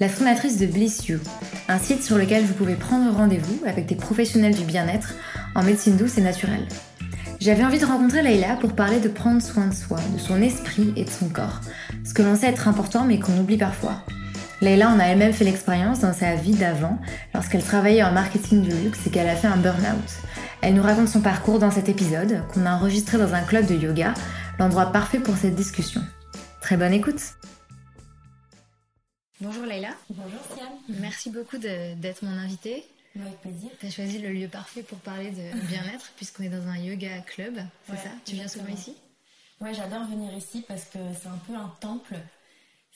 la fondatrice de Bliss You, un site sur lequel vous pouvez prendre rendez-vous avec des professionnels du bien-être en médecine douce et naturelle. J'avais envie de rencontrer Leila pour parler de prendre soin de soi, de son esprit et de son corps, ce que l'on sait être important mais qu'on oublie parfois. Leila en a elle-même fait l'expérience dans sa vie d'avant, lorsqu'elle travaillait en marketing du luxe et qu'elle a fait un burn-out. Elle nous raconte son parcours dans cet épisode, qu'on a enregistré dans un club de yoga, l'endroit parfait pour cette discussion. Très bonne écoute Bonjour Leïla. Bonjour Siam. Merci beaucoup d'être mon invitée. Avec plaisir. Tu as choisi le lieu parfait pour parler de bien-être puisqu'on est dans un yoga club, c'est ça? Tu viens souvent ici? Ouais, j'adore venir ici parce que c'est un peu un temple.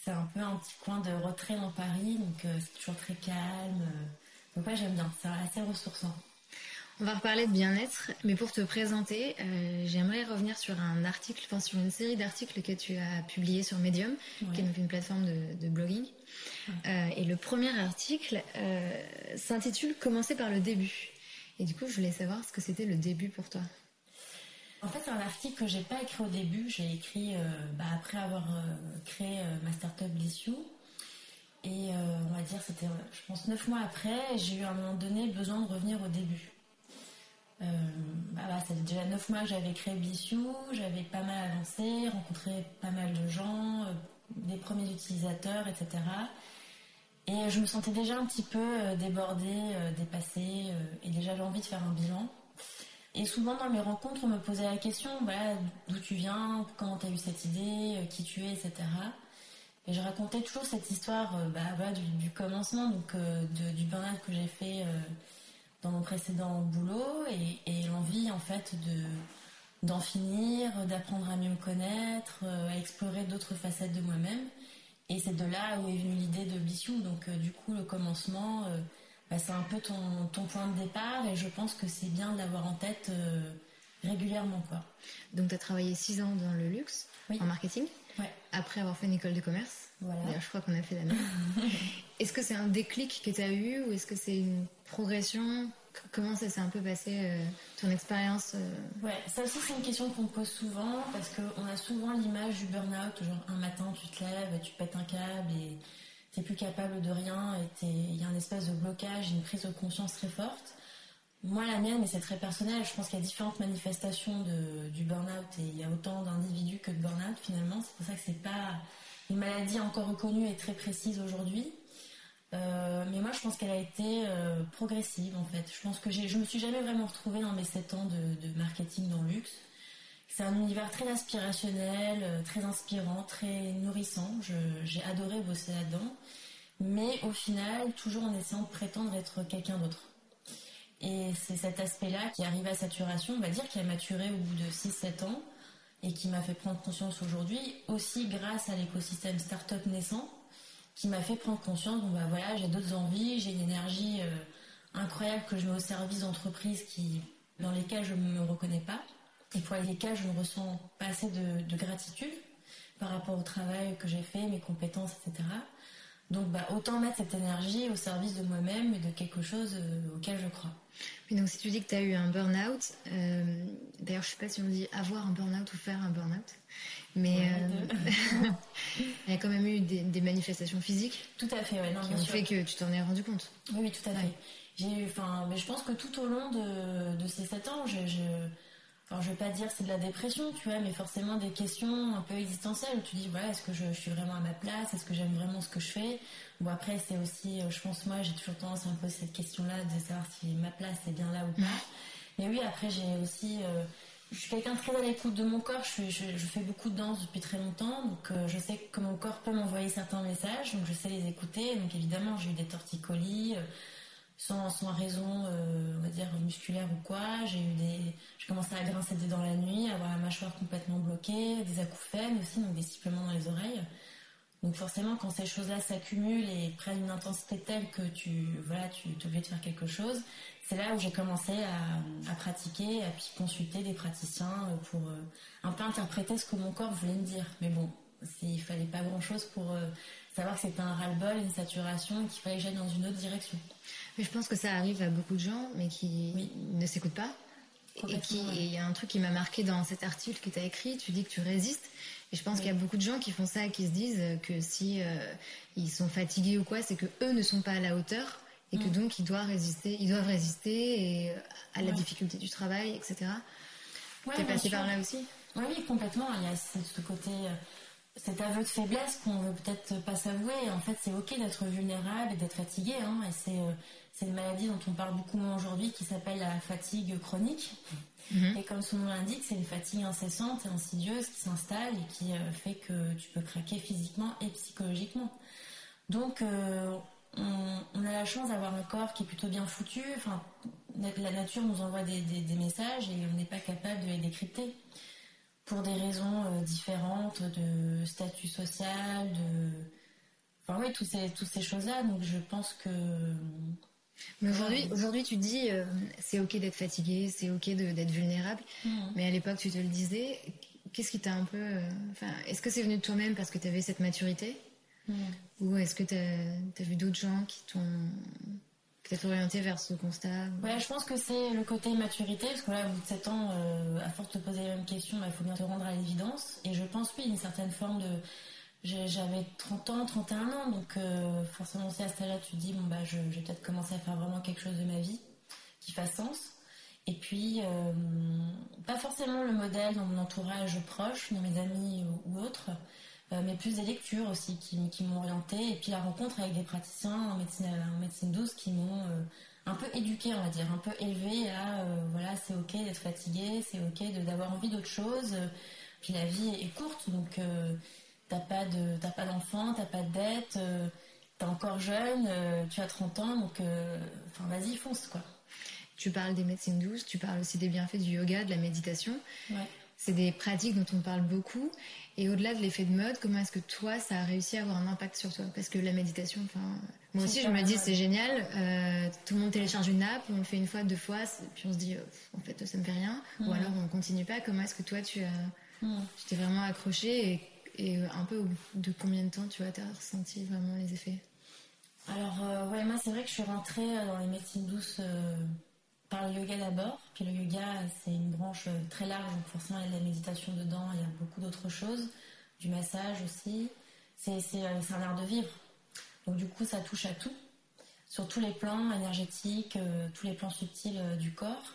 C'est un peu un petit coin de retrait dans Paris, donc euh, c'est toujours très calme. Donc ouais, j'aime bien, c'est assez ressourçant. On va reparler de bien-être, mais pour te présenter, euh, j'aimerais revenir sur un article, enfin sur une série d'articles que tu as publié sur Medium, qui est donc une plateforme de, blogging. Euh, et le premier article euh, s'intitule Commencer par le début. Et du coup, je voulais savoir ce que c'était le début pour toi. En fait, c'est un article que j'ai pas écrit au début, j'ai écrit bah, après avoir créé ma startup Blissou. Et on va dire, c'était, je pense, neuf mois après, j'ai eu à un moment donné besoin de revenir au début. Euh, bah, ça fait déjà 9 mois que j'avais créé Bissiou, j'avais pas mal avancé, rencontré pas mal de gens, euh, des premiers utilisateurs, etc. Et je me sentais déjà un petit peu euh, débordée, dépassée, et déjà j'avais envie de faire un bilan. Et souvent dans mes rencontres, on me posait la question bah, d'où tu viens, comment tu as eu cette idée, qui tu es, etc. Et je racontais toujours cette histoire bah, du, commencement, donc du burn que j'ai fait dans mon précédent boulot et, l'envie en fait de d'en finir, d'apprendre à mieux me connaître, euh, à explorer d'autres facettes de moi-même. Et c'est de là où est venue l'idée de Bissou. Donc euh, du coup, le commencement, euh, bah, c'est un peu ton, ton, point de départ et je pense que c'est bien de l'avoir en tête régulièrement. Quoi. Donc tu as travaillé six ans dans le luxe, en marketing, après avoir fait une école de commerce. Voilà. je crois qu'on a fait la même. est-ce que c'est un déclic que tu as eu ou est-ce que c'est une progression? Comment ça s'est un peu passé, euh, ton expérience euh? Ouais, ça aussi c'est une question qu'on me pose souvent parce qu'on a souvent l'image du burn-out, genre un matin tu te lèves, tu pètes un câble et t'es plus capable de rien et il y a un espèce de blocage, une prise de conscience très forte. Moi la mienne, mais c'est très personnel, je pense qu'il y a différentes manifestations du burn-out et il y a autant d'individus que de burn-out finalement, c'est pour ça que c'est pas une maladie encore reconnue et très précise aujourd'hui. Euh, mais moi, je pense qu'elle a été euh, progressive en fait. Je pense que je me suis jamais vraiment retrouvée dans mes 7 ans de, marketing dans le luxe. C'est un univers très aspirationnel, euh, très inspirant, très nourrissant. J'ai adoré bosser là-dedans. Mais au final, toujours en essayant de prétendre être quelqu'un d'autre. Et c'est cet aspect-là qui arrive à saturation, on va dire, qui a maturé au bout de 6-7 ans et qui m'a fait prendre conscience aujourd'hui, aussi grâce à l'écosystème startup naissant, qui m'a fait prendre conscience, bah j'ai d'autres envies, j'ai une énergie euh, incroyable que je mets au service d'entreprises dans lesquelles je ne me reconnais pas, et pour lesquelles je ne ressens pas assez de, gratitude par rapport au travail que j'ai fait, mes compétences, etc. Donc bah, autant mettre cette énergie au service de moi-même et de quelque chose euh, auquel je crois. Mais donc si tu dis que tu as eu un burn-out, euh, d'ailleurs je ne sais pas si on dit avoir un burn-out ou faire un burn-out, mais euh, il y a quand même eu des, manifestations physiques. Tout à fait, ouais, qui ont fait que tu t'en es rendu compte. Oui, oui tout à fait. J'ai enfin, mais je pense que tout au long de, ces sept ans, je, je, enfin, je vais pas dire c'est de la dépression, tu vois, mais forcément des questions un peu existentielles où tu dis, voilà, est-ce que je, suis vraiment à ma place? Est-ce que j'aime vraiment ce que je fais? Bon, après, c'est aussi, euh, je pense, moi, j'ai toujours tendance à me poser cette question-là de savoir si ma place est bien là ou pas. Mais oui, après, j'ai aussi. Euh, je suis quelqu'un très à l'écoute de mon corps. Je, je, fais beaucoup de danse depuis très longtemps, donc euh, je sais que mon corps peut m'envoyer certains messages, donc je sais les écouter. Donc évidemment, j'ai eu des torticolis euh, sans, raison, euh, on va dire musculaire ou quoi. J'ai eu des, je commençais à grincer des dents la nuit, avoir la mâchoire complètement bloquée, des acouphènes aussi, donc des sifflements dans les oreilles. Donc forcément, quand ces choses-là s'accumulent et prennent une intensité telle que tu voilà, tu es obligé de faire quelque chose, c'est là où j'ai commencé à, pratiquer, à puis consulter des praticiens pour euh, un peu interpréter ce que mon corps voulait me dire. Mais bon, il fallait pas grand-chose pour euh, savoir que c'était un ras-le-bol, une saturation qu'il fallait que j'aille dans une autre direction. Mais je pense que ça arrive à beaucoup de gens, mais qui ne s'écoutent pas. Et il y a un truc qui m'a marqué dans cet article que tu as écrit, tu dis que tu résistes. Et je pense qu'il y a beaucoup de gens qui font ça qui se disent que si euh, ils sont fatigués ou quoi, c'est que eux ne sont pas à la hauteur et que mm. donc ils doivent résister, ils doivent résister et, euh, à la difficulté du travail, etc. Ouais, T'es passé par là aussi? Oui, oui, complètement. Il y a ce côté, euh, cet aveu de faiblesse qu'on veut peut-être pas s'avouer. En fait, c'est ok d'être vulnérable et d'être fatigué. Hein, et c'est c'est une maladie dont on parle beaucoup moins aujourd'hui qui s'appelle la fatigue chronique. Mhm. Et comme son nom l'indique, c'est une fatigue incessante et insidieuse qui s'installe et qui euh, fait que tu peux craquer physiquement et psychologiquement. Donc, euh, on, a la chance d'avoir un corps qui est plutôt bien foutu. Enfin, la nature nous envoie des, messages et on n'est pas capable de les décrypter pour des raisons euh, différentes de statut social, de, enfin oui, toutes ces, toutes ces choses-là. Donc, je pense que mais aujourd'hui, aujourd'hui, tu dis euh, c'est ok d'être fatigué, c'est ok d'être vulnérable. Mhm. Mais à l'époque, tu te le disais. Qu'est-ce qui t'a un peu, euh, est-ce que c'est venu de toi-même parce que tu avais cette maturité, mhm. ou est-ce que tu as, vu d'autres gens qui t'ont peut-être orienté vers ce constat Ouais, je pense que c'est le côté maturité, parce que là, au bout de 7 ans, euh, à force de poser les mêmes questions, bah, il faut bien te rendre à l'évidence. Et je pense, oui, une certaine forme de j'avais 30 ans, 31 ans, donc euh, forcément aussi à ce âge-là, tu te dis, bon bah je, vais peut-être commencer à faire vraiment quelque chose de ma vie qui fasse sens. Et puis, euh, pas forcément le modèle dans mon entourage proche, dans mes amis ou, autres, mais plus des lectures aussi qui, qui m'ont orienté. Et puis la rencontre avec des praticiens en médecine, en médecine douce qui m'ont un peu éduqué, on va dire, un peu élevé à, voilà, c'est ok d'être fatigué, c'est ok d'avoir envie d'autre chose. Puis la vie est courte, donc t'as pas de t'as pas d'enfant, t'as pas de dette, euh, t'es encore jeune, euh, tu as 30 ans, donc euh, enfin vas-y fonce quoi. Tu parles des médecines douces, tu parles aussi des bienfaits du yoga, de la méditation. C'est des pratiques dont on parle beaucoup. Et au-delà de l'effet de mode, comment est-ce que toi, ça a réussi à avoir un impact sur toi? Parce que la méditation, enfin, moi aussi, je me dis, c'est génial. tout le monde télécharge une app, on le fait une fois, deux fois, puis on se dit, en fait, ça me fait rien. Ou alors, on continue pas. Comment est-ce que toi, tu as, tu t'es vraiment accroché et et un peu de combien de temps tu as ressenti vraiment les effets? Alors, euh, ouais, moi c'est vrai que je suis rentrée euh, dans les médecines douces euh, par le yoga d'abord. Puis le yoga, c'est une branche très large, donc forcément il y a de la méditation dedans, il y a beaucoup d'autres choses, du massage aussi. C'est un art de vivre. Donc du coup, ça touche à tout, sur tous les plans énergétiques, tous les plans subtils du corps.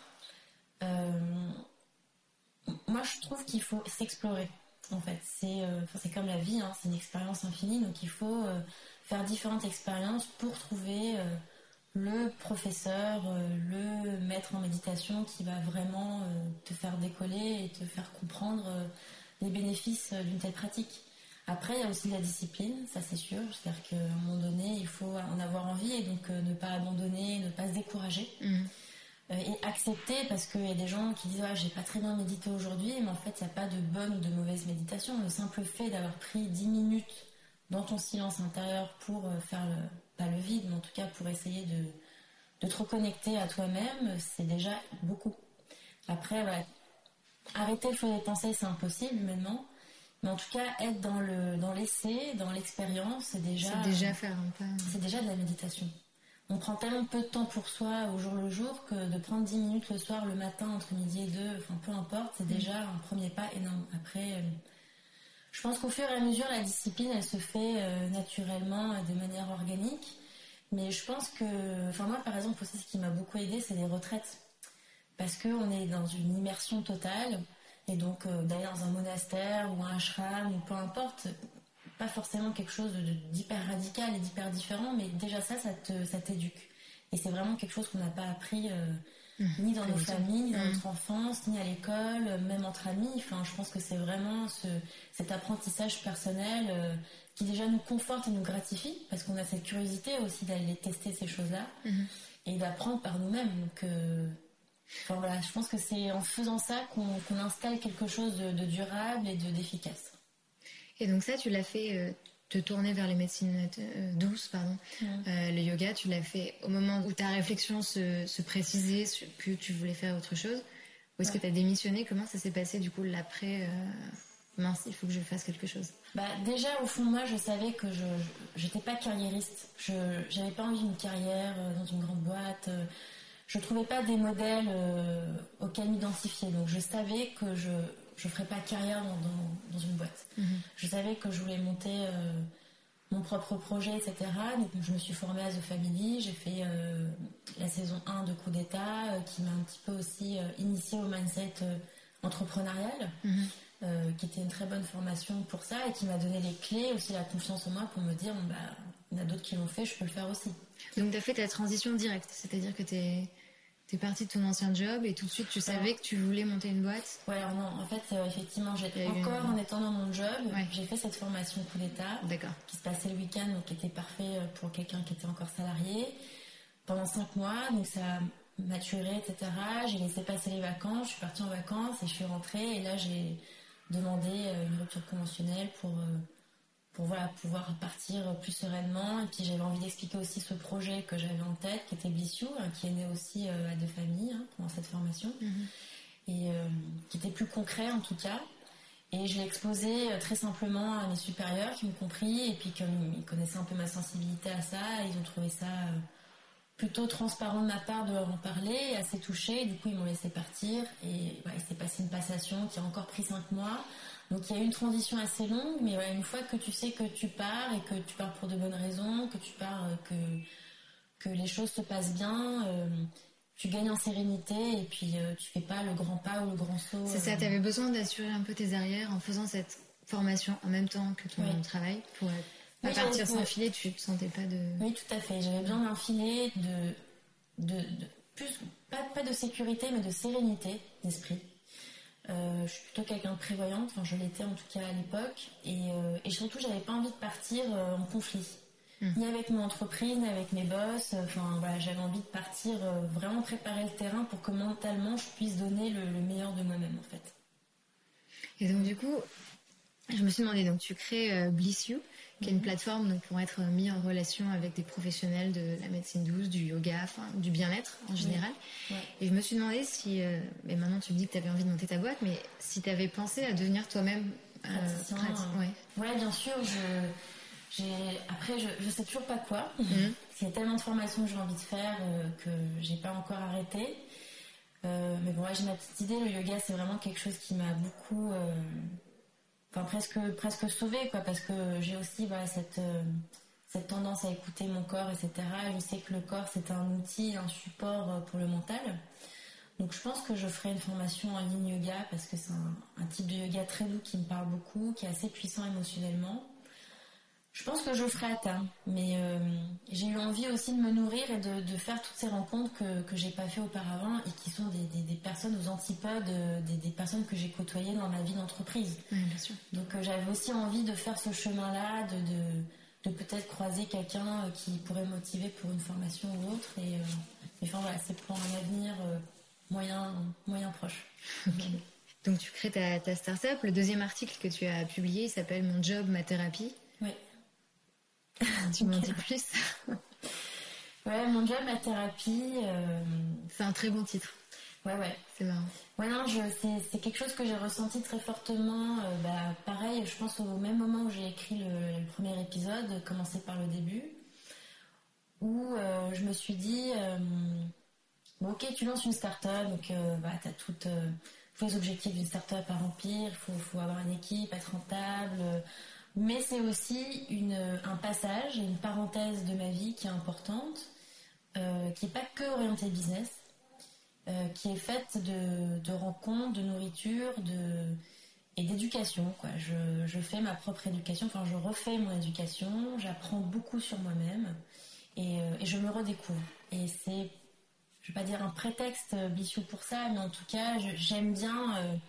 moi, je trouve qu'il faut s'explorer en fait. C'est euh, comme la vie, hein, c'est une expérience infinie, donc il faut euh, faire différentes expériences pour trouver euh, le professeur, le maître en méditation qui va vraiment te faire décoller et te faire comprendre les bénéfices d'une telle pratique. Après, il y a aussi la discipline, ça c'est sûr. C'est-à-dire qu'à un moment donné, il faut en avoir envie et donc ne pas abandonner, ne pas se décourager. Mmh. Euh, et accepter parce qu'il y a des gens qui disent ouais, j'ai pas très bien médité aujourd'hui, mais en fait il n'y a pas de bonne ou de mauvaise méditation. Le simple fait d'avoir pris 10 minutes dans ton silence intérieur pour euh, faire le, pas le vide, mais en tout cas pour essayer de, de te reconnecter à toi-même, c'est déjà beaucoup. Après, arrêter le flot des pensées, c'est impossible humainement. Mais en tout cas, être dans le dans l'essai, dans l'expérience, c'est déjà. C'est déjà faire un peu. C'est déjà de la méditation on prend tellement peu de temps pour soi au jour le jour que de prendre 10 minutes le soir, le matin, entre midi et deux, enfin peu importe, c'est mm. déjà un premier pas énorme. Après, euh, je pense qu'au fur et à mesure, la discipline, elle se fait euh, naturellement, euh, de manière organique. Mais je pense que, enfin moi par exemple ce qui m'a beaucoup aidé, c'est les retraites, parce qu'on est dans une immersion totale. Et donc d'aller dans un monastère ou un ashram ou peu importe, pas forcément quelque chose d'hyper radical et d'hyper différent, mais déjà ça, ça t'éduque. Et c'est vraiment quelque chose qu'on n'a pas appris euh, mmh. ni dans nos familles, ni dans notre enfance, ni à l'école, même entre amis. Enfin, je pense que c'est vraiment ce, cet apprentissage personnel euh, qui déjà nous conforte et nous gratifie, parce qu'on a cette curiosité aussi d'aller tester ces choses-là mmh. et d'apprendre par nous-mêmes. Donc, euh, enfin, voilà, je pense que c'est en faisant ça qu'on installe quelque chose de, de durable et de d'efficace. Et donc ça, tu l'as fait euh, te tourner vers les médecines douces, pardon, le yoga, tu l'as fait au moment où ta réflexion se, se précisait que tu voulais faire autre chose Ou est-ce que tu as démissionné? Comment ça s'est passé du coup l'après mince, il faut que je fasse quelque chose? Bah, Déjà, au fond moi, je savais que je n'étais pas carriériste. Je n'avais pas envie d'une carrière euh, dans une grande boîte. Euh, je ne trouvais pas des modèles euh, auxquels m'identifier. Donc, je savais que je ne ferais pas carrière dans, une boîte. Mhm. Je savais que je voulais monter mon propre projet, etc. Donc, je me suis formée à The Family. J'ai fait la saison 1 de Coup d'État, qui m'a un petit peu aussi initiée au mindset entrepreneurial. Mhm. Euh, qui était une très bonne formation pour ça et qui m'a donné les clés, aussi la confiance en moi pour me dire, bah, il y en a d'autres qui l'ont fait, je peux le faire aussi. Donc tu as fait ta transition directe, c'est-à-dire que tu es, es partie de ton ancien job et tout de suite tu savais que tu voulais monter une boîte. Ouais, alors non, en fait, euh, effectivement, j'étais encore en étant dans mon job, j'ai fait cette formation coup d'état, qui se passait le week-end, donc qui était parfait euh, pour quelqu'un qui était encore salarié, pendant cinq mois, donc ça a maturé, etc. J'ai laissé passer les vacances, je suis partie en vacances et je suis rentrée. Et là j'ai demander euh, une rupture conventionnelle pour euh, pour voilà pouvoir partir plus sereinement et puis j'avais envie d'expliquer aussi ce projet que j'avais en tête qui était Blissou hein, qui est né aussi euh, à deux familles hein, pendant cette formation mhm. et qui était plus concret en tout cas et je l'ai exposé très simplement à mes supérieurs qui m'ont compris et puis comme ils connaissaient un peu ma sensibilité à ça ils ont trouvé ça plutôt transparent de ma part de leur en parler, assez touché. Du coup, ils m'ont laissé partir et il s'est passé une passation qui a encore pris cinq mois. Donc il y a eu une transition assez longue, mais une fois que tu sais que tu pars et que tu pars pour de bonnes raisons, que tu pars, euh, que, que les choses se passent bien, euh, tu gagnes en sérénité et puis euh, tu fais pas le grand pas ou le grand saut. C'est ça, tu avais besoin d'assurer un peu tes arrières en faisant cette formation en même temps que ton travail pour être à partir sans filet, tu te sentais pas de. Oui, tout à fait. J'avais besoin d'un filet de, de, plus, pas, pas, de sécurité, mais de sérénité d'esprit. Euh, je suis plutôt quelqu'un de prévoyante, enfin je l'étais en tout cas à l'époque, et, euh, et surtout j'avais pas envie de partir euh, en conflit, hmm. ni avec mon entreprise, ni avec mes boss. Enfin voilà, j'avais envie de partir vraiment préparer le terrain pour que mentalement je puisse donner le, le meilleur de moi-même en fait. Et donc du coup, je me suis demandé, donc tu crées Bliss You, qui est une plateforme donc, pour être mis en relation avec des professionnels de la médecine douce, du yoga, du bien-être en général. Et je me suis demandé si, euh, mais maintenant tu me dis que tu avais envie de monter ta boîte, mais si tu avais pensé à devenir toi-même euh, praticien. Ouais. ouais. bien sûr. Je, après, je, je sais toujours pas quoi. Mhm. Il y a tellement de formations que j'ai envie de faire euh, que j'ai pas encore arrêté. Euh, mais bon, j'ai ma petite idée. Le yoga, c'est vraiment quelque chose qui m'a beaucoup euh, enfin presque presque sauvé quoi parce que j'ai aussi euh, cette tendance à écouter mon corps etc je sais que le corps c'est un outil un support euh, pour le mental. Donc je pense que je ferai une formation en ligne yoga parce que c'est un type de yoga très doux qui me parle beaucoup qui est assez puissant émotionnellement je pense que je ferai à terme, mais euh, j'ai eu envie aussi de me nourrir et de, de faire toutes ces rencontres que, que j'ai pas fait auparavant et qui sont des, des, des personnes aux antipodes, euh, des, des personnes que j'ai côtoyées dans ma vie d'entreprise. bien sûr. Donc euh, j'avais aussi envie de faire ce chemin-là, de, de, de peut-être croiser quelqu'un qui pourrait me motiver pour une formation ou autre. Et, enfin voilà, c'est pour un avenir moyen, moyen proche. Donc tu crées ta, ta start-up. Le deuxième article que tu as publié s'appelle Mon job, ma thérapie. Tu m'en dis plus Ouais, mon job, ma thérapie. Euh, c'est un très bon titre. Ouais, ouais. C'est marrant. Ouais, non, c'est quelque chose que j'ai ressenti très fortement. Euh, bah, pareil, je pense au même moment où j'ai écrit le, premier épisode, commencé par le début, où euh, je me suis dit, bon, ok, tu lances une start-up, donc bah, tu as toutes tous les objectifs d'une start-up à remplir, il faut, faut avoir une équipe, être rentable mais c'est aussi une, un passage, une parenthèse de ma vie qui est importante, euh, qui n'est pas que orientée business, euh, qui est faite de, de, rencontres, de nourriture, de et d'éducation. Je, je, fais ma propre éducation, enfin je refais mon éducation, j'apprends beaucoup sur moi-même et, euh, et, je me redécouvre. Et c'est, je vais pas dire un prétexte bichou pour ça, mais en tout cas j'aime bien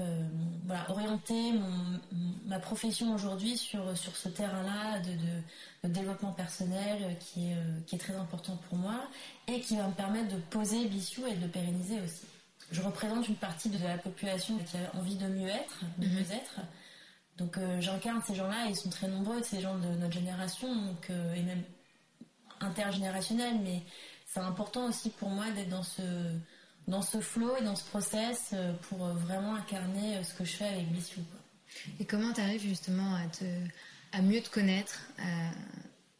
euh, euh, voilà, orienter mon, ma profession aujourd'hui sur, sur ce terrain-là de, de, de, développement personnel qui est, euh, qui est très important pour moi et qui va me permettre de poser Bissou et de le pérenniser aussi. Je représente une partie de la population qui a envie de mieux être, de mhm. mieux être. Donc j'incarne ces gens-là, ils sont très nombreux, ces gens de notre génération, donc, et même intergénérationnel, mais c'est important aussi pour moi d'être dans ce dans ce flow et dans ce process pour vraiment incarner ce que je fais avec Blissou. Et comment tu arrives justement à te à mieux te connaître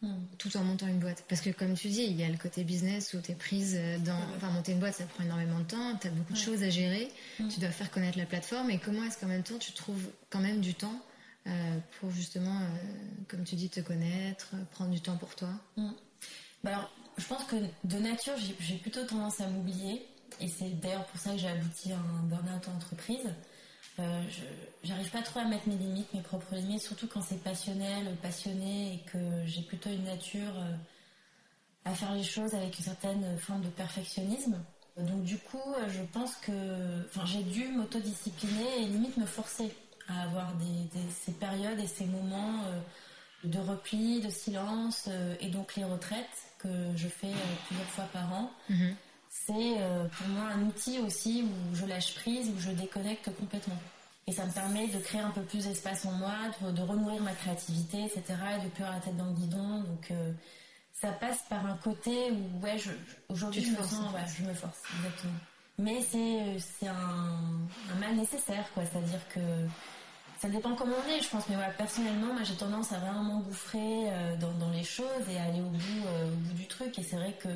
hmm. tout en montant une boîte? Parce que comme tu dis, il y a le côté business où tu es prise dans... Enfin, monter une boîte, ça prend énormément de temps, tu as beaucoup de choses à gérer, hmm. tu dois faire connaître la plateforme, et comment est-ce qu'en même temps tu trouves quand même du temps euh, pour justement, euh, comme tu dis, te connaître, prendre du temps pour toi? Hmm. bah alors, je pense que de nature, j'ai plutôt tendance à m'oublier, et c'est d'ailleurs pour ça que j'ai abouti à un burn-out en entreprise. Euh, j'arrive pas trop à mettre mes limites, mes propres limites, surtout quand c'est passionnel, passionné et que j'ai plutôt une nature euh, à faire les choses avec une certaine forme de perfectionnisme. Donc du coup, euh, je pense que, j'ai dû m'autodiscipliner et limite me forcer à avoir ces périodes et ces moments de repli, de silence et donc les retraites que je fais plusieurs fois par an. Mm-hmm c'est euh, pour moi un outil aussi où je lâche prise, où je déconnecte complètement. Et ça me permet de créer un peu plus d'espace en moi, de, renourrir ma créativité, etc. Et de plus avoir la tête dans le guidon. Donc euh, ça passe par un côté où, ouais, aujourd'hui je me sens, ouais, je me force, exactement. Mais c'est, c'est un, un, mal nécessaire, quoi. C'est-à-dire que ça dépend comment on est, je pense. Mais voilà, personnellement, moi j'ai tendance à vraiment m'engouffrer euh, dans, dans, les choses et à aller au bout, au bout du truc. Et c'est vrai que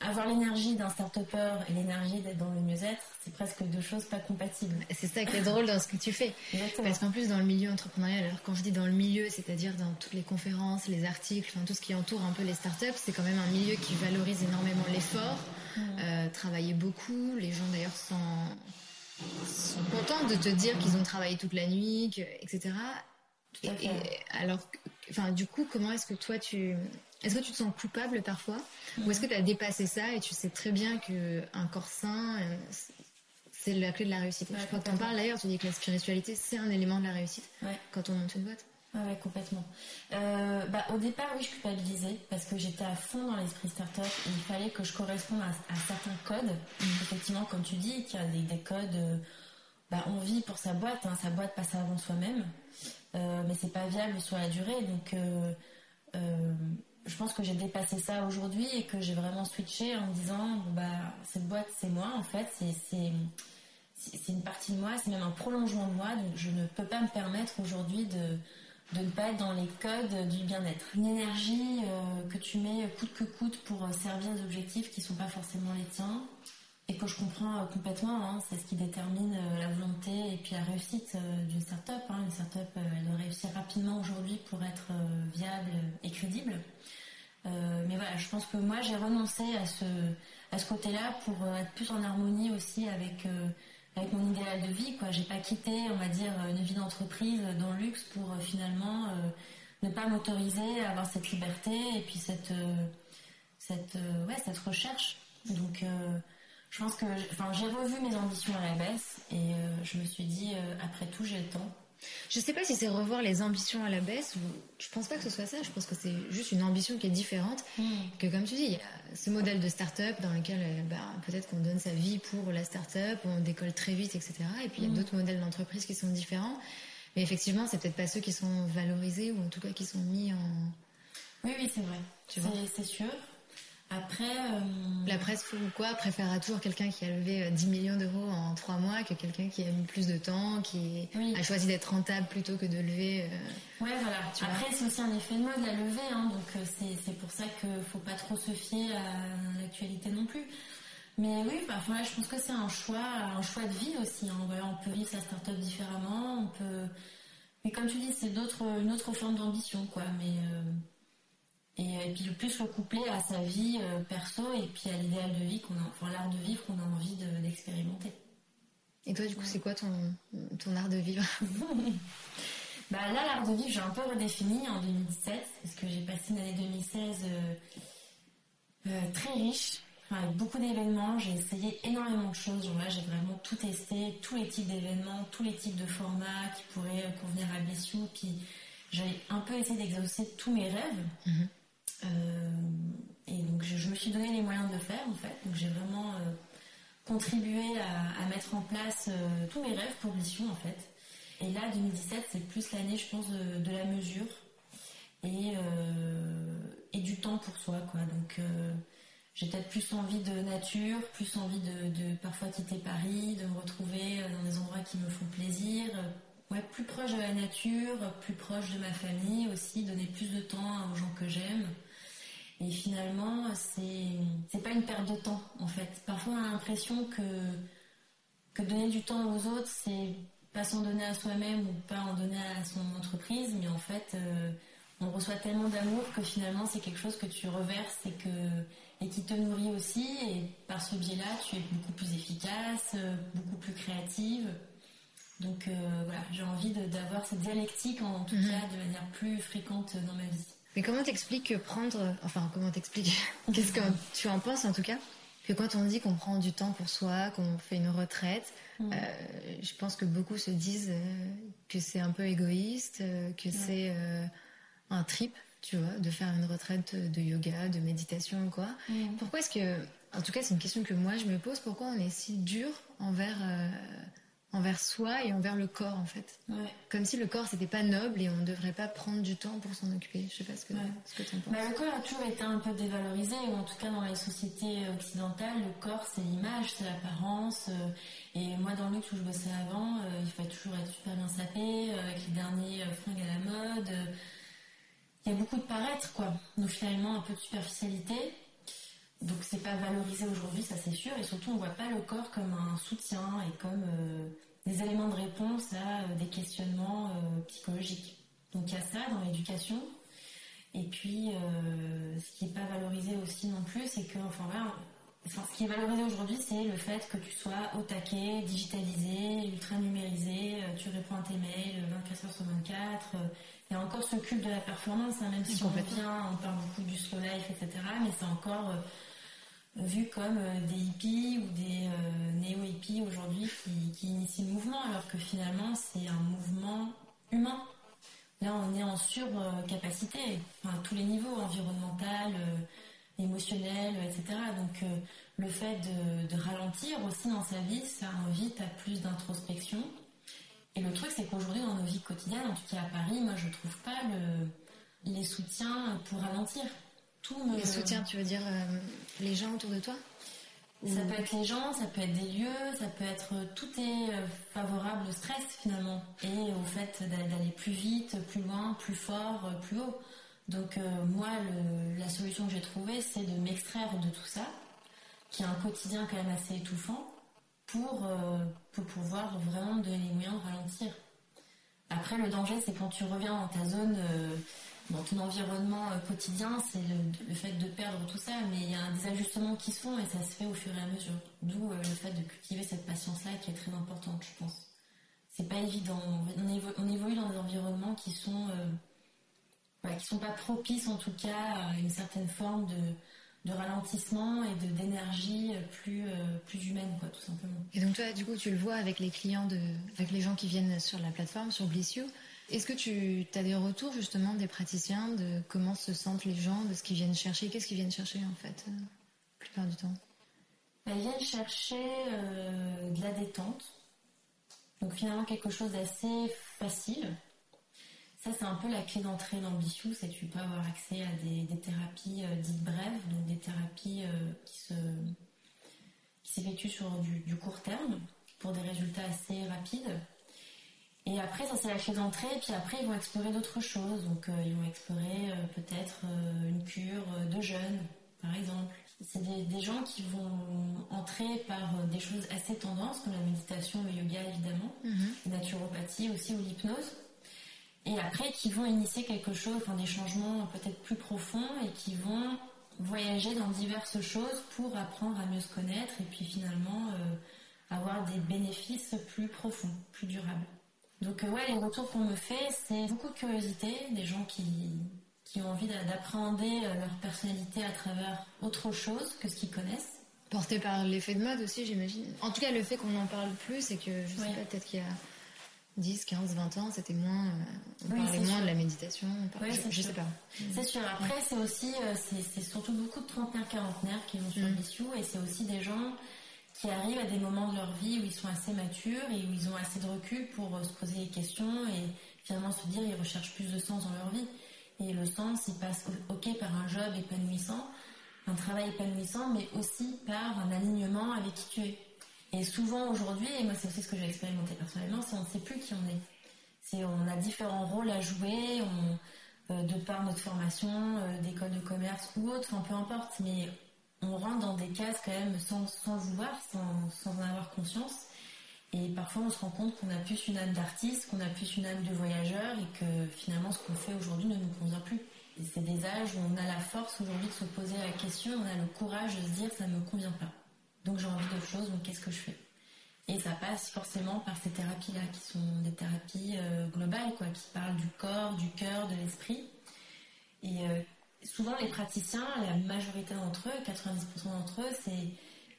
avoir l'énergie d'un start-upper et l'énergie d'être dans le mieux-être, c'est presque deux choses pas compatibles. C'est ça qui est drôle dans ce que tu fais. Parce qu'en plus, dans le milieu entrepreneurial, alors quand je dis dans le milieu, c'est-à-dire dans toutes les conférences, les articles, enfin tout ce qui entoure un peu les startups, c'est quand même un milieu qui valorise énormément l'effort, euh, travailler beaucoup. Les gens d'ailleurs sont, sont contents de te dire qu'ils ont travaillé toute la nuit, etc. Et, alors, enfin, du coup, comment est-ce que toi tu, est-ce que tu te sens coupable parfois, ou est-ce que tu as dépassé ça et tu sais très bien que un corps sain, euh, c'est la clé de la réussite. je crois que tu en parles d'ailleurs, tu dis que la spiritualité c'est un élément de la réussite quand on monte une boîte. Ouais, complètement. Euh, bah, au départ, oui, je culpabilisais parce que j'étais à fond dans l'esprit startup et il fallait que je corresponde à, certains codes. Mm. Effectivement, comme tu dis, qu'il y a des, codes. Euh, bah, on vit pour sa boîte, hein, sa boîte passe avant soi-même. Euh, mais c'est pas viable sur la durée. Donc, je pense que j'ai dépassé ça aujourd'hui et que j'ai vraiment switché en me disant, bah, cette boîte, c'est moi en fait, c'est une partie de moi, c'est même un prolongement de moi, donc je ne peux pas me permettre aujourd'hui de, ne pas être dans les codes du bien-être. Une énergie que tu mets coûte que coûte pour servir des objectifs qui sont pas forcément les tiens, et que je comprends euh, complètement. Hein, c'est ce qui détermine euh, la volonté et puis la réussite euh, d'une startup. Hein. Une startup, elle doit réussir rapidement aujourd'hui pour être viable et crédible. mais voilà, je pense que moi j'ai renoncé à ce à ce côté-là pour être plus en harmonie aussi avec avec mon idéal de vie. Quoi, j'ai pas quitté, on va dire, une vie d'entreprise dans le luxe pour finalement ne pas m'autoriser à avoir cette liberté et puis cette cette ouais cette recherche. Donc je pense que enfin, j'ai revu mes ambitions à la baisse et euh, je me suis dit, euh, après tout, j'ai le temps. Je sais pas si c'est revoir les ambitions à la baisse ou je pense pas que ce soit ça. Je pense que c'est juste une ambition qui est différente. Hmm. Que comme tu dis, il y a ce modèle de start-up dans lequel euh, bah, peut-être qu'on donne sa vie pour la start-up, on décolle très vite, etc. Et puis il y a hmm. d'autres modèles d'entreprise qui sont différents. Mais effectivement, c'est peut-être pas ceux qui sont valorisés ou en tout cas qui sont mis en. Oui, oui, c'est vrai. C'est sûr. Après, euh, la presse ou quoi préfère toujours quelqu'un qui a levé 10 euh, millions d'euros en 3 mois que quelqu'un qui a mis plus de temps, qui a choisi d'être rentable plutôt que de lever. Euh, ouais, voilà. Après, c'est aussi un effet de mode la levée, hein, donc c'est pour ça qu'il faut pas trop se fier à l'actualité non plus. Mais oui, bah, voilà, je pense que c'est un choix, un choix de vie aussi. Hein. on peut vivre sa start-up différemment, on peut. Mais comme tu dis, c'est d'autres, une autre forme d'ambition, quoi. Mais et, puis plus le coupler à sa vie euh, perso et puis à l'idéal de vie qu'on a, enfin l'art de vivre qu'on a envie d'expérimenter. et toi, du coup, c'est quoi ton, ton art de vivre? Bah là, l'art de vivre, j'ai un peu redéfini en 2017 parce que j'ai passé une année 2016 euh, euh, très riche, avec beaucoup d'événements. J'ai essayé énormément de choses. Genre là, j'ai vraiment tout testé, tous les types d'événements, tous les types de formats qui pourraient convenir à Blessou. Puis j'ai un peu essayé d'exaucer tous mes rêves. Mhm. Euh, et donc je, me suis donné les moyens de le faire en fait. Donc j'ai vraiment euh, contribué à, mettre en place euh, tous mes rêves pour Mission en fait. Et là, 2017, c'est plus l'année, je pense, de, la mesure et, et du temps pour soi, quoi. Donc, j'ai peut-être plus envie de nature, plus envie de, parfois quitter Paris, de me retrouver dans des endroits qui me font plaisir, ouais, plus proche de la nature, plus proche de ma famille aussi, donner plus de temps aux gens que j'aime. Et finalement, c'est c'est pas une perte de temps en fait. Parfois, on a l'impression que que donner du temps aux autres, c'est pas s'en donner à soi-même ou pas en donner à son entreprise, mais en fait, euh, on reçoit tellement d'amour que finalement, c'est quelque chose que tu reverses et que et qui te nourrit aussi. Et par ce biais-là, tu es beaucoup plus efficace, euh, beaucoup plus créative. Donc euh, voilà, j'ai envie d'avoir cette dialectique en tout mhm. cas de manière plus fréquente dans ma vie. Mais comment t'expliques prendre, enfin comment t'expliques, qu'est-ce que tu en penses en tout cas? Que quand on dit qu'on prend du temps pour soi, qu'on fait une retraite, mhm. euh, je pense que beaucoup se disent euh, que c'est un peu égoïste, que c'est un trip, tu vois, de faire une retraite de yoga, de méditation, quoi. Mhm. Pourquoi est-ce que, en tout cas, c'est une question que moi je me pose, pourquoi on est si dur envers envers soi et envers le corps en fait. Comme si le corps c'était pas noble et on ne devrait pas prendre du temps pour s'en occuper. Je sais pas ce que, ce que tu en penses. Bah, le corps a toujours été un peu dévalorisé, ou en tout cas dans les sociétés occidentales, le corps c'est l'image, c'est l'apparence. Euh, et moi dans le luxe où je bossais avant, euh, il fallait toujours être super bien sapé, euh, avec les derniers fringues à la mode. Il y a beaucoup de paraître quoi. Donc finalement un peu de superficialité. Donc c'est pas valorisé aujourd'hui, ça c'est sûr, et surtout on voit pas le corps comme un soutien et comme euh, des éléments de réponse à euh, des questionnements euh, psychologiques. Donc il y a ça dans l'éducation. Et puis ce qui est pas valorisé aussi non plus, c'est que enfin voilà, ce qui est valorisé aujourd'hui, c'est le fait que tu sois au taquet, digitalisé, ultra numérisé, tu réponds à tes mails 24 heures sur 24. Il y a encore ce culte de la performance, hein, même si on vient, on parle beaucoup du slow life, etc. Mais c'est encore vus comme euh, des hippies ou des euh, néo-hippies aujourd'hui qui, initient le mouvement, alors que finalement c'est un mouvement humain. Là, on est en surcapacité, enfin, à tous les niveaux, environnemental, euh, émotionnel, etc. Donc, le fait de, ralentir aussi dans sa vie, ça invite à plus d'introspection. Et le truc, c'est qu'aujourd'hui, dans nos vies quotidiennes, en tout cas à Paris, moi, je trouve pas le, les soutiens pour ralentir. Les soutiens, tu veux dire euh, les gens autour de toi Ça peut être les gens, ça peut être des lieux, ça peut être euh, tout est euh, favorable au stress finalement et au fait d'aller plus vite, plus loin, plus fort, plus haut. Donc moi, la solution que j'ai trouvée, c'est de m'extraire de tout ça, qui est un quotidien quand même assez étouffant, pour, pour pouvoir vraiment donner les moyens de ralentir. Après, le danger, c'est quand tu reviens dans ta zone dans ton environnement euh, quotidien, c'est le, fait de perdre tout ça, mais il y a des ajustements qui se font et ça se fait au fur et à mesure. D'où euh, le fait de cultiver cette patience-là qui est très importante, je pense. C'est pas évident. On, évolue dans des environnements qui sont, euh, qui sont pas propices en tout cas à une certaine forme de, de ralentissement et d'énergie plus plus humaine quoi tout simplement. Et donc toi du coup tu le vois avec les clients de avec les gens qui viennent sur la plateforme sur Blissio est-ce que tu as des retours justement des praticiens de comment se sentent les gens, de ce qu'ils viennent chercher? Qu'est-ce qu'ils viennent chercher en fait, euh, la plupart du temps? Bah, Ils viennent chercher euh, de la détente. Donc finalement quelque chose d'assez facile. Ça c'est un peu la clé d'entrée dans Bichou, c'est que tu peux avoir accès à des, thérapies euh, dites brèves, donc des thérapies qui se qui s'effectuent sur du court terme pour des résultats assez rapides. Et après, ça c'est la clé d'entrée. Et puis après, ils vont explorer d'autres choses. Donc, euh, ils vont explorer euh, peut-être euh, une cure de jeûne, par exemple. C'est des, gens qui vont entrer par des choses assez tendances, comme la méditation, le yoga évidemment, mhm. la naturopathie aussi ou l'hypnose. Et après, qui vont initier quelque chose, enfin des changements peut-être plus profonds et qui vont voyager dans diverses choses pour apprendre à mieux se connaître et puis finalement avoir des bénéfices plus profonds, plus durables. Donc euh, ouais, les retours qu'on me fait, c'est beaucoup de curiosité, des gens qui, qui ont envie d'appréhender euh, leur personnalité à travers autre chose que ce qu'ils connaissent. Porté par l'effet de mode aussi, j'imagine. En tout cas, le fait qu'on en parle plus, c'est que je sais pas, peut-être qu'il y a 10, 15, 20 ans, c'était moins, euh, on parlait moins de la méditation. je, sais pas. C'est sûr. Après, c'est aussi, c'est surtout beaucoup de trentenaires, quarantenaires qui vont sur mm. et c'est aussi des gens qui arrivent à des moments de leur vie où ils sont assez matures et où ils ont assez de recul pour se poser des questions et finalement se dire ils recherchent plus de sens dans leur vie. Et le sens, il passe ok par un job épanouissant, un travail épanouissant, mais aussi par un alignement avec qui tu es. Et souvent aujourd'hui, et moi c'est aussi ce que j'ai expérimenté personnellement, c'est on ne sait plus qui on est. C'est on a différents rôles à jouer, euh, de par notre formation, euh, d'école de commerce ou autre, enfin peu importe, mais on rentre dans des cases quand même sans, sans vouloir, sans, sans en avoir conscience. Et parfois on se rend compte qu'on a plus une âme d'artiste, qu'on a plus une âme de voyageur et que finalement ce qu'on fait aujourd'hui ne nous convient plus. c'est des âges où on a la force aujourd'hui de se poser la question, on a le courage de se dire ça ne me convient pas. Donc j'ai envie d'autre chose, donc qu'est-ce que je fais? Et ça passe forcément par ces thérapies-là, qui sont des thérapies euh, globales, quoi, qui parlent du corps, du cœur, de l'esprit. Et euh, souvent les praticiens, la majorité d'entre eux, 90% d'entre eux, c'est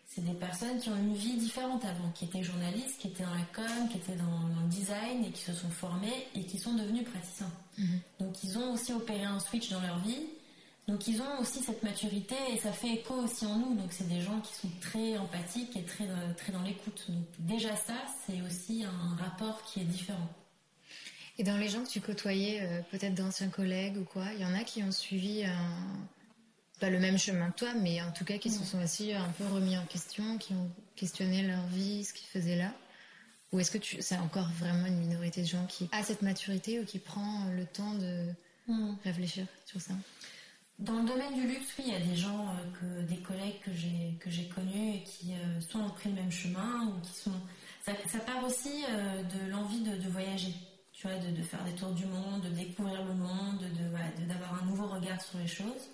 c'est des personnes qui ont une vie différente avant, qui étaient journalistes, qui étaient dans la com, qui étaient dans, le design et qui se sont formés et qui sont devenus praticiens. Mhm. Donc ils ont aussi opéré un switch dans leur vie. Donc ils ont aussi cette maturité et ça fait écho aussi en nous. Donc c'est des gens qui sont très empathiques et très, très dans l'écoute. Donc déjà ça, c'est aussi un rapport qui est différent. Et dans les gens que tu côtoyais, euh, peut-être d'anciens collègues ou quoi, il y en a qui ont suivi un pas le même chemin que toi, mais en tout cas qui se sont aussi un peu remis en question, qui ont questionné leur vie, ce qu'ils faisaient là Ou est-ce que tu, c'est encore vraiment une minorité de gens qui a cette maturité ou qui prend le temps de hmm. réfléchir sur ça? Dans le domaine du luxe, oui, il y a des gens, euh, que, des collègues que j'ai que j'ai connus et qui euh, sont ont pris le même chemin ou qui sont. Ça, part aussi euh, de l'envie de, voyager, de, de, faire des tours du monde, de découvrir le monde, de d'avoir un nouveau regard sur les choses.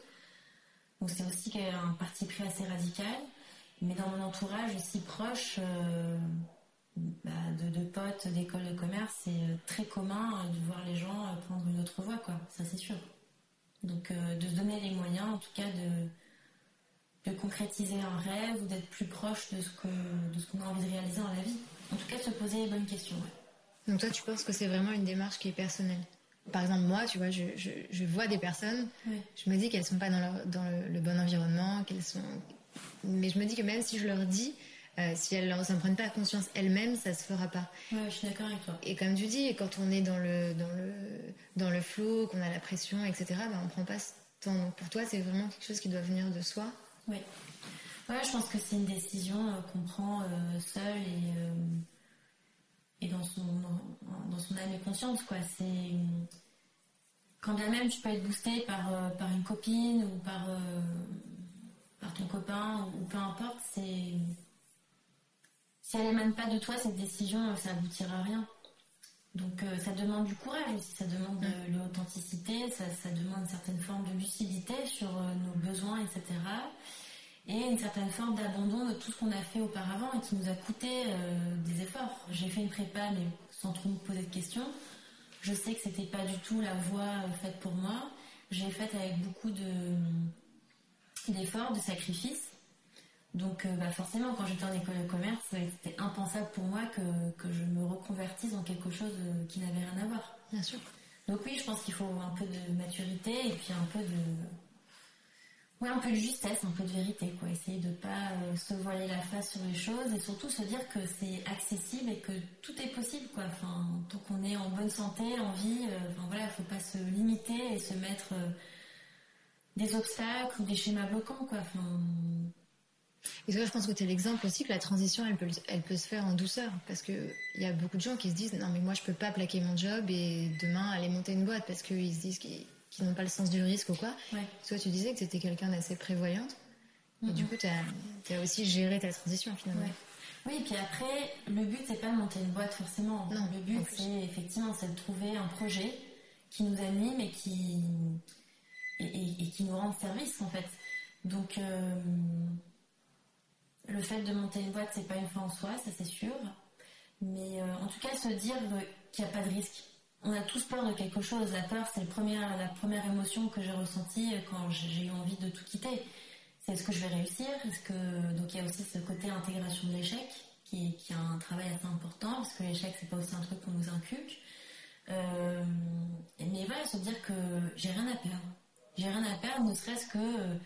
Donc c'est aussi un parti pris assez radical. Mais dans mon entourage aussi proche euh, bah, de, potes d'école de commerce, c'est euh, très commun de voir les gens euh, prendre une autre voie, quoi. Ça c'est sûr. Donc de se donner les moyens, en tout cas de, de concrétiser un rêve ou d'être plus proche de ce de qu'on a envie de réaliser dans la vie. En tout cas, de se poser les bonnes questions. Donc toi, tu penses que c'est vraiment une démarche qui est personnelle? Par exemple, moi, tu vois, je, je, je vois des personnes, je me dis qu'elles sont pas dans, leur, dans le, bon environnement, qu'elles sont. Mais je me dis que même si je leur dis, euh, si elles ne s'en prennent pas conscience elles-mêmes, ça se fera pas. Ouais, je suis d'accord avec toi. Et comme tu dis, quand on est dans le, dans le, dans le flot, qu'on a la pression, etc., ben, on prend pas ce temps. pour toi, c'est vraiment quelque chose qui doit venir de soi? Oui. Ouais, je pense que c'est une décision euh, qu'on prend euh, seul et et dans son, dans, son âme et conscience, quoi. C'est quand bien même tu peux être boosté par, euh, par une copine ou par, euh, par ton copain ou, peu importe, c'est si elle émane pas de toi cette décision, ça aboutira à rien. Donc euh, ça demande du courage aussi, ça demande de mm. l'authenticité, ça, ça, demande une certaine forme de lucidité sur nos besoins, etc et une certaine forme d'abandon de tout ce qu'on a fait auparavant et qui nous a coûté euh, des efforts. J'ai fait une prépa mais sans trop me poser de questions. Je sais que c'était pas du tout la voie euh, faite pour moi. J'ai faite avec beaucoup de d'efforts, de sacrifices. Donc euh, bah forcément, quand j'étais en école de commerce, c'était impensable pour moi que, que je me reconvertisse en quelque chose qui n'avait rien à voir. Bien sûr. Donc oui, je pense qu'il faut un peu de maturité et puis un peu de oui, un peu de justesse, un peu de vérité, quoi. Essayer de pas euh, se voiler la face sur les choses et surtout se dire que c'est accessible et que tout est possible, quoi. Enfin, tant qu'on est en bonne santé, en vie, euh, enfin voilà, faut pas se limiter et se mettre euh, des obstacles ou des schémas bloquants, quoi. Enfin. Et ça, je pense que tu es l'exemple aussi que la transition, elle peut, elle peut se faire en douceur. Parce que il y a beaucoup de gens qui se disent, non, mais moi, je peux pas plaquer mon job et demain aller monter une boîte parce qu'ils se disent qu'ils qui n'ont pas le sens du risque ou quoi. Toi, tu disais que tu étais quelqu'un d'assez prévoyante. Et du coup, tu as, aussi géré ta transition finalement. Oui, et puis après, le but, c'est pas de monter une boîte forcément. Non, le but, c'est effectivement c'est de trouver un projet qui nous anime et qui, et, qui nous rend service en fait. Donc, euh, le fait de monter une boîte, c'est pas une fin en soi, ça c'est sûr. Mais euh, en tout cas, se dire qu'il n'y a pas de risque on a tous peur de quelque chose. La peur, c'est la première émotion que j'ai ressentie quand j'ai eu envie de tout quitter. C'est est-ce que je vais réussir? Est-ce que donc il y a aussi ce côté intégration de l'échec qui, qui a un travail assez important parce que l'échec c'est pas aussi un truc qu'on nous inculque. Euh, mais voilà, se dire que j'ai rien à perdre. J'ai rien à perdre, ne serait-ce que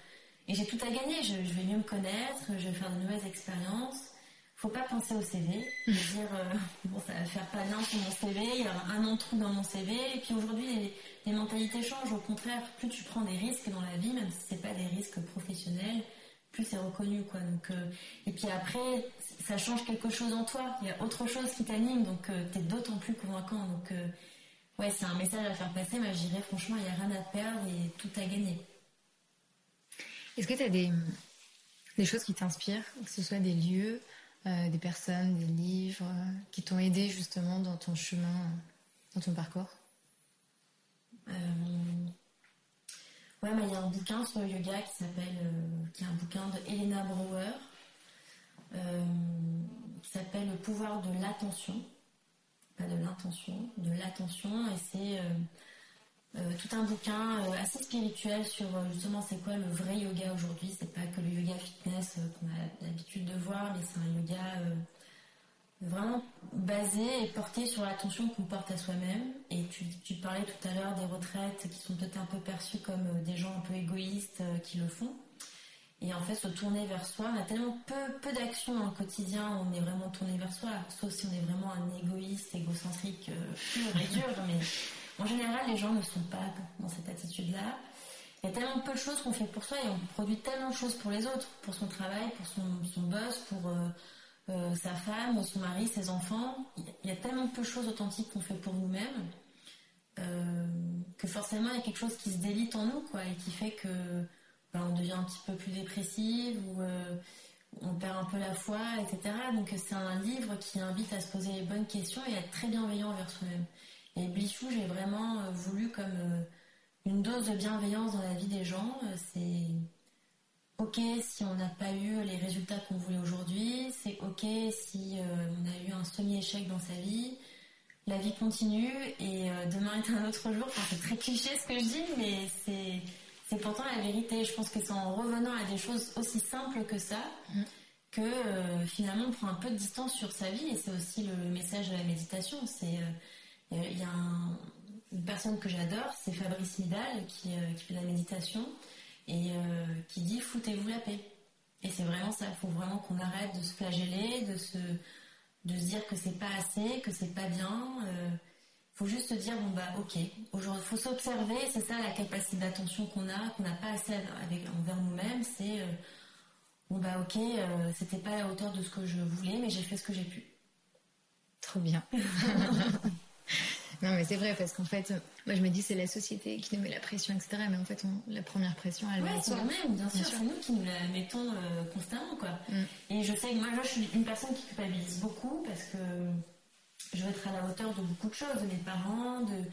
et j'ai tout à gagner. Je, je, vais mieux me connaître, je vais faire de nouvelles expériences. Faut pas penser au CV, dire euh, bon ça va faire pas bien sur mon CV, il y a un an de trou dans mon CV, et puis aujourd'hui les, mentalités changent, au contraire, plus tu prends des risques dans la vie, même si c'est pas des risques professionnels, plus c'est reconnu quoi. Donc euh, et puis après ça change quelque chose en toi, il y a autre chose qui t'anime, donc euh, tu es d'autant plus convaincant. Donc ouais c'est un message à faire passer, mais je dirais franchement il y a rien à perdre et tout à gagner. Est-ce que tu as des, des choses qui t'inspirent, que ce soit des lieux, euh, des personnes, des livres euh, qui t'ont aidé justement dans ton chemin, dans ton parcours? Euh, Ouais, il y a un bouquin sur le yoga qui s'appelle, qui est un bouquin de Elena Brouwer, qui s'appelle Le pouvoir de l'attention, pas de l'intention, de l'attention, et c'est euh, tout un bouquin euh, assez spirituel sur euh, justement c'est quoi le vrai yoga aujourd'hui. C'est pas que le yoga fitness qu'on a l'habitude de voir, mais c'est un yoga vraiment basé et porté sur l'attention qu'on porte à soi-même. Et tu, parlais tout à l'heure des retraites qui sont peut-être un peu perçues comme des gens un peu égoïstes qui le font. Et en fait, se tourner vers soi, on a tellement peu, peu d'actions dans le quotidien, on est vraiment tourné vers soi, sauf si on est vraiment un égoïste, égocentrique pur et dur, mais en général, les gens ne sont pas dans cette attitude-là. Il y a tellement peu de choses qu'on fait pour soi et on produit tellement de choses pour les autres, pour son travail, pour son, boss, pour euh, euh, sa femme, son mari, ses enfants. Il y a tellement peu de choses authentiques qu'on fait pour nous-mêmes euh, que forcément il y a quelque chose qui se délite en nous, quoi, et qui fait que ben, on devient un petit peu plus dépressive ou on perd un peu la foi, etc. Donc c'est un livre qui invite à se poser les bonnes questions et à être très bienveillant envers soi-même. Et Bichou, j'ai vraiment euh, voulu comme euh, une dose de bienveillance dans la vie des gens. Euh, c'est ok si on n'a pas eu les résultats qu'on voulait aujourd'hui, c'est ok si on a eu un semi-échec dans sa vie. La vie continue et demain est un autre jour. Enfin, c'est très cliché ce que je dis, mais c'est c'est pourtant la vérité. Je pense que c'est en revenant à des choses aussi simples que ça mm. que finalement on prend un peu de distance sur sa vie et c'est aussi le, message de la méditation. C'est il y a une personne que j'adore, c'est Fabrice Midal, qui, euh, qui, fait de la méditation et euh, qui dit foutez-vous la paix. Et c'est vraiment ça, il faut vraiment qu'on arrête de se flageller, de se, de se dire que c'est pas assez, que c'est pas bien. Il euh, faut juste se dire bon bah ok, aujourd'hui faut s'observer, c'est ça la capacité d'attention qu'on a, qu'on n'a pas assez avec, envers nous-mêmes, c'est bon bah ok, c'était pas à la hauteur de ce que je voulais, mais j'ai fait ce que j'ai pu. Trop bien. non, mais c'est vrai, parce qu'en fait, moi je me dis c'est la société qui nous met la pression, etc. Mais en fait, la premire pression, elle ouais, c'est nous-mêmes, bien, sûr, c'est nous qui nous la mettons euh, constamment, quoi. Mm. Et je sais que moi, je suis une personne qui culpabilise beaucoup parce que je veux être à la hauteur de beaucoup de choses, de mes parents, de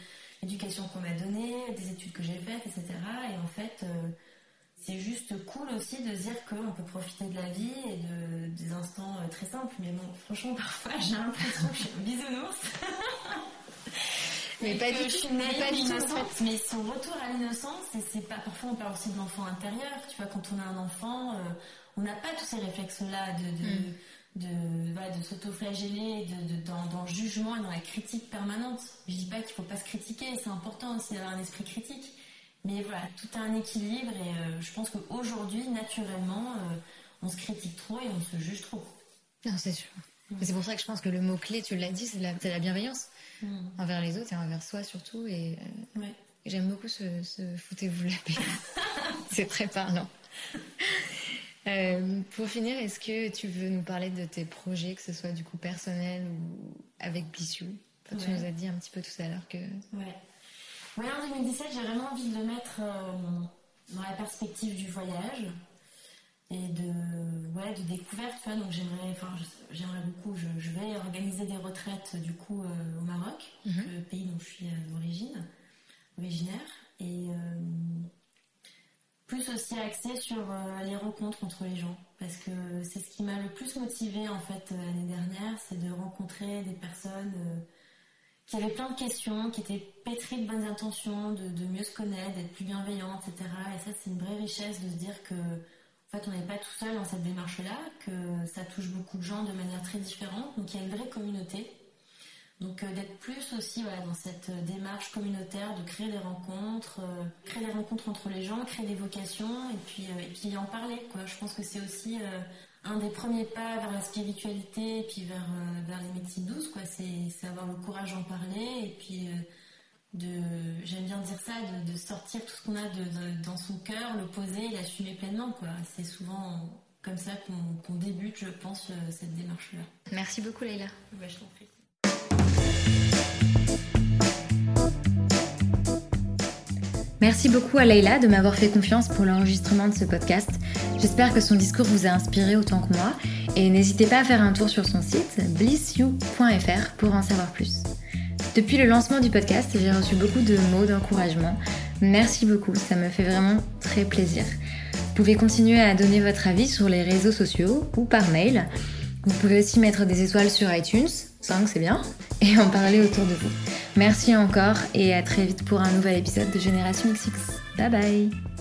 l'éducation qu'on m'a donnée, des études que j'ai faites, etc. Et en fait, euh, c'est juste cool aussi de dire qu'on peut profiter de la vie et de, des instants euh, très simples. Mais bon, franchement, parfois, j'ai l'impression que je suis un bisounours. mais pas du tout. pas innocente. Mais son retour à l'innocence, c'est pas. Parfois, on parle aussi de l'enfant intérieur. Tu vois, quand on a un enfant, euh, on n'a pas tous ces réflexes-là de, de, mm. de, de s'auto-flageller, de, dans, dans, le jugement et dans la critique permanente. Je dis pas qu'il faut pas se critiquer. C'est important aussi d'avoir un esprit critique. Mais voilà, tout a un équilibre et euh, je pense qu'aujourd'hui, naturellement, euh, on se critique trop et on se juge trop. Non, c'est sûr. C'est pour ça que je pense que le mot-clé, tu l'as dit, c'est la, la, bienveillance mm. envers les autres et envers soi surtout. Et euh, j'aime beaucoup ce, ce foutez-vous la paix. c'est très parlant. pour finir, est-ce que tu veux nous parler de tes projets, que ce soit du coup personnel ou avec Bissou? Tu nous as dit un petit peu tout à l'heure que... Ouais. Oui, en 2017, j'ai vraiment envie de le mettre euh, dans la perspective du voyage et de, ouais, de découverte. Tu vois, donc j'aimerais, enfin, j'aimerais beaucoup. Je, vais organiser des retraites du coup euh, au Maroc, mhm. le pays dont je suis euh, d'origine, originaire, et plus aussi axé sur les rencontres entre les gens, parce que c'est ce qui m'a le plus motivé en fait l'année dernière, c'est de rencontrer des personnes qui avait plein de questions, qui étaient pétries de bonnes intentions, de, mieux se connaître, d'être plus bienveillant, etc. Et ça, c'est une vraie richesse de se dire que, en on n'est pas tout seul dans cette démarche-là, que ça touche beaucoup de gens de manière très différente. Donc, il y a une vraie communauté. Donc d'être plus aussi dans cette démarche communautaire, de créer des rencontres, créer des rencontres entre les gens, créer des vocations et puis, et puis en parler. Quoi. Je pense que c'est aussi un des premiers pas vers la spiritualité et puis vers, vers les médecines douces. Quoi. C'est, avoir le courage d'en parler et puis de, j'aime bien dire ça, de, sortir tout ce qu'on a de, dans son cœur, le poser l'assumer pleinement. Quoi. C'est souvent comme ça qu'on, débute, je pense, euh, cette démarche-là. Merci beaucoup, Leïla. Bah, je t'en prie. Merci beaucoup à Leïla de m'avoir fait confiance pour l'enregistrement de ce podcast. J'espère que son discours vous a inspiré autant que moi et n'hésitez pas à faire un tour sur son site blissyou.fr pour en savoir plus. Depuis le lancement du podcast, j'ai reçu beaucoup de mots d'encouragement. Merci beaucoup, ça me fait vraiment très plaisir. Vous pouvez continuer à donner votre avis sur les réseaux sociaux ou par mail. Vous pouvez aussi mettre des étoiles sur iTunes, 5 c'est bien, et en parler autour de vous. Merci encore et à très vite pour un nouvel épisode de Génération XX. Bye bye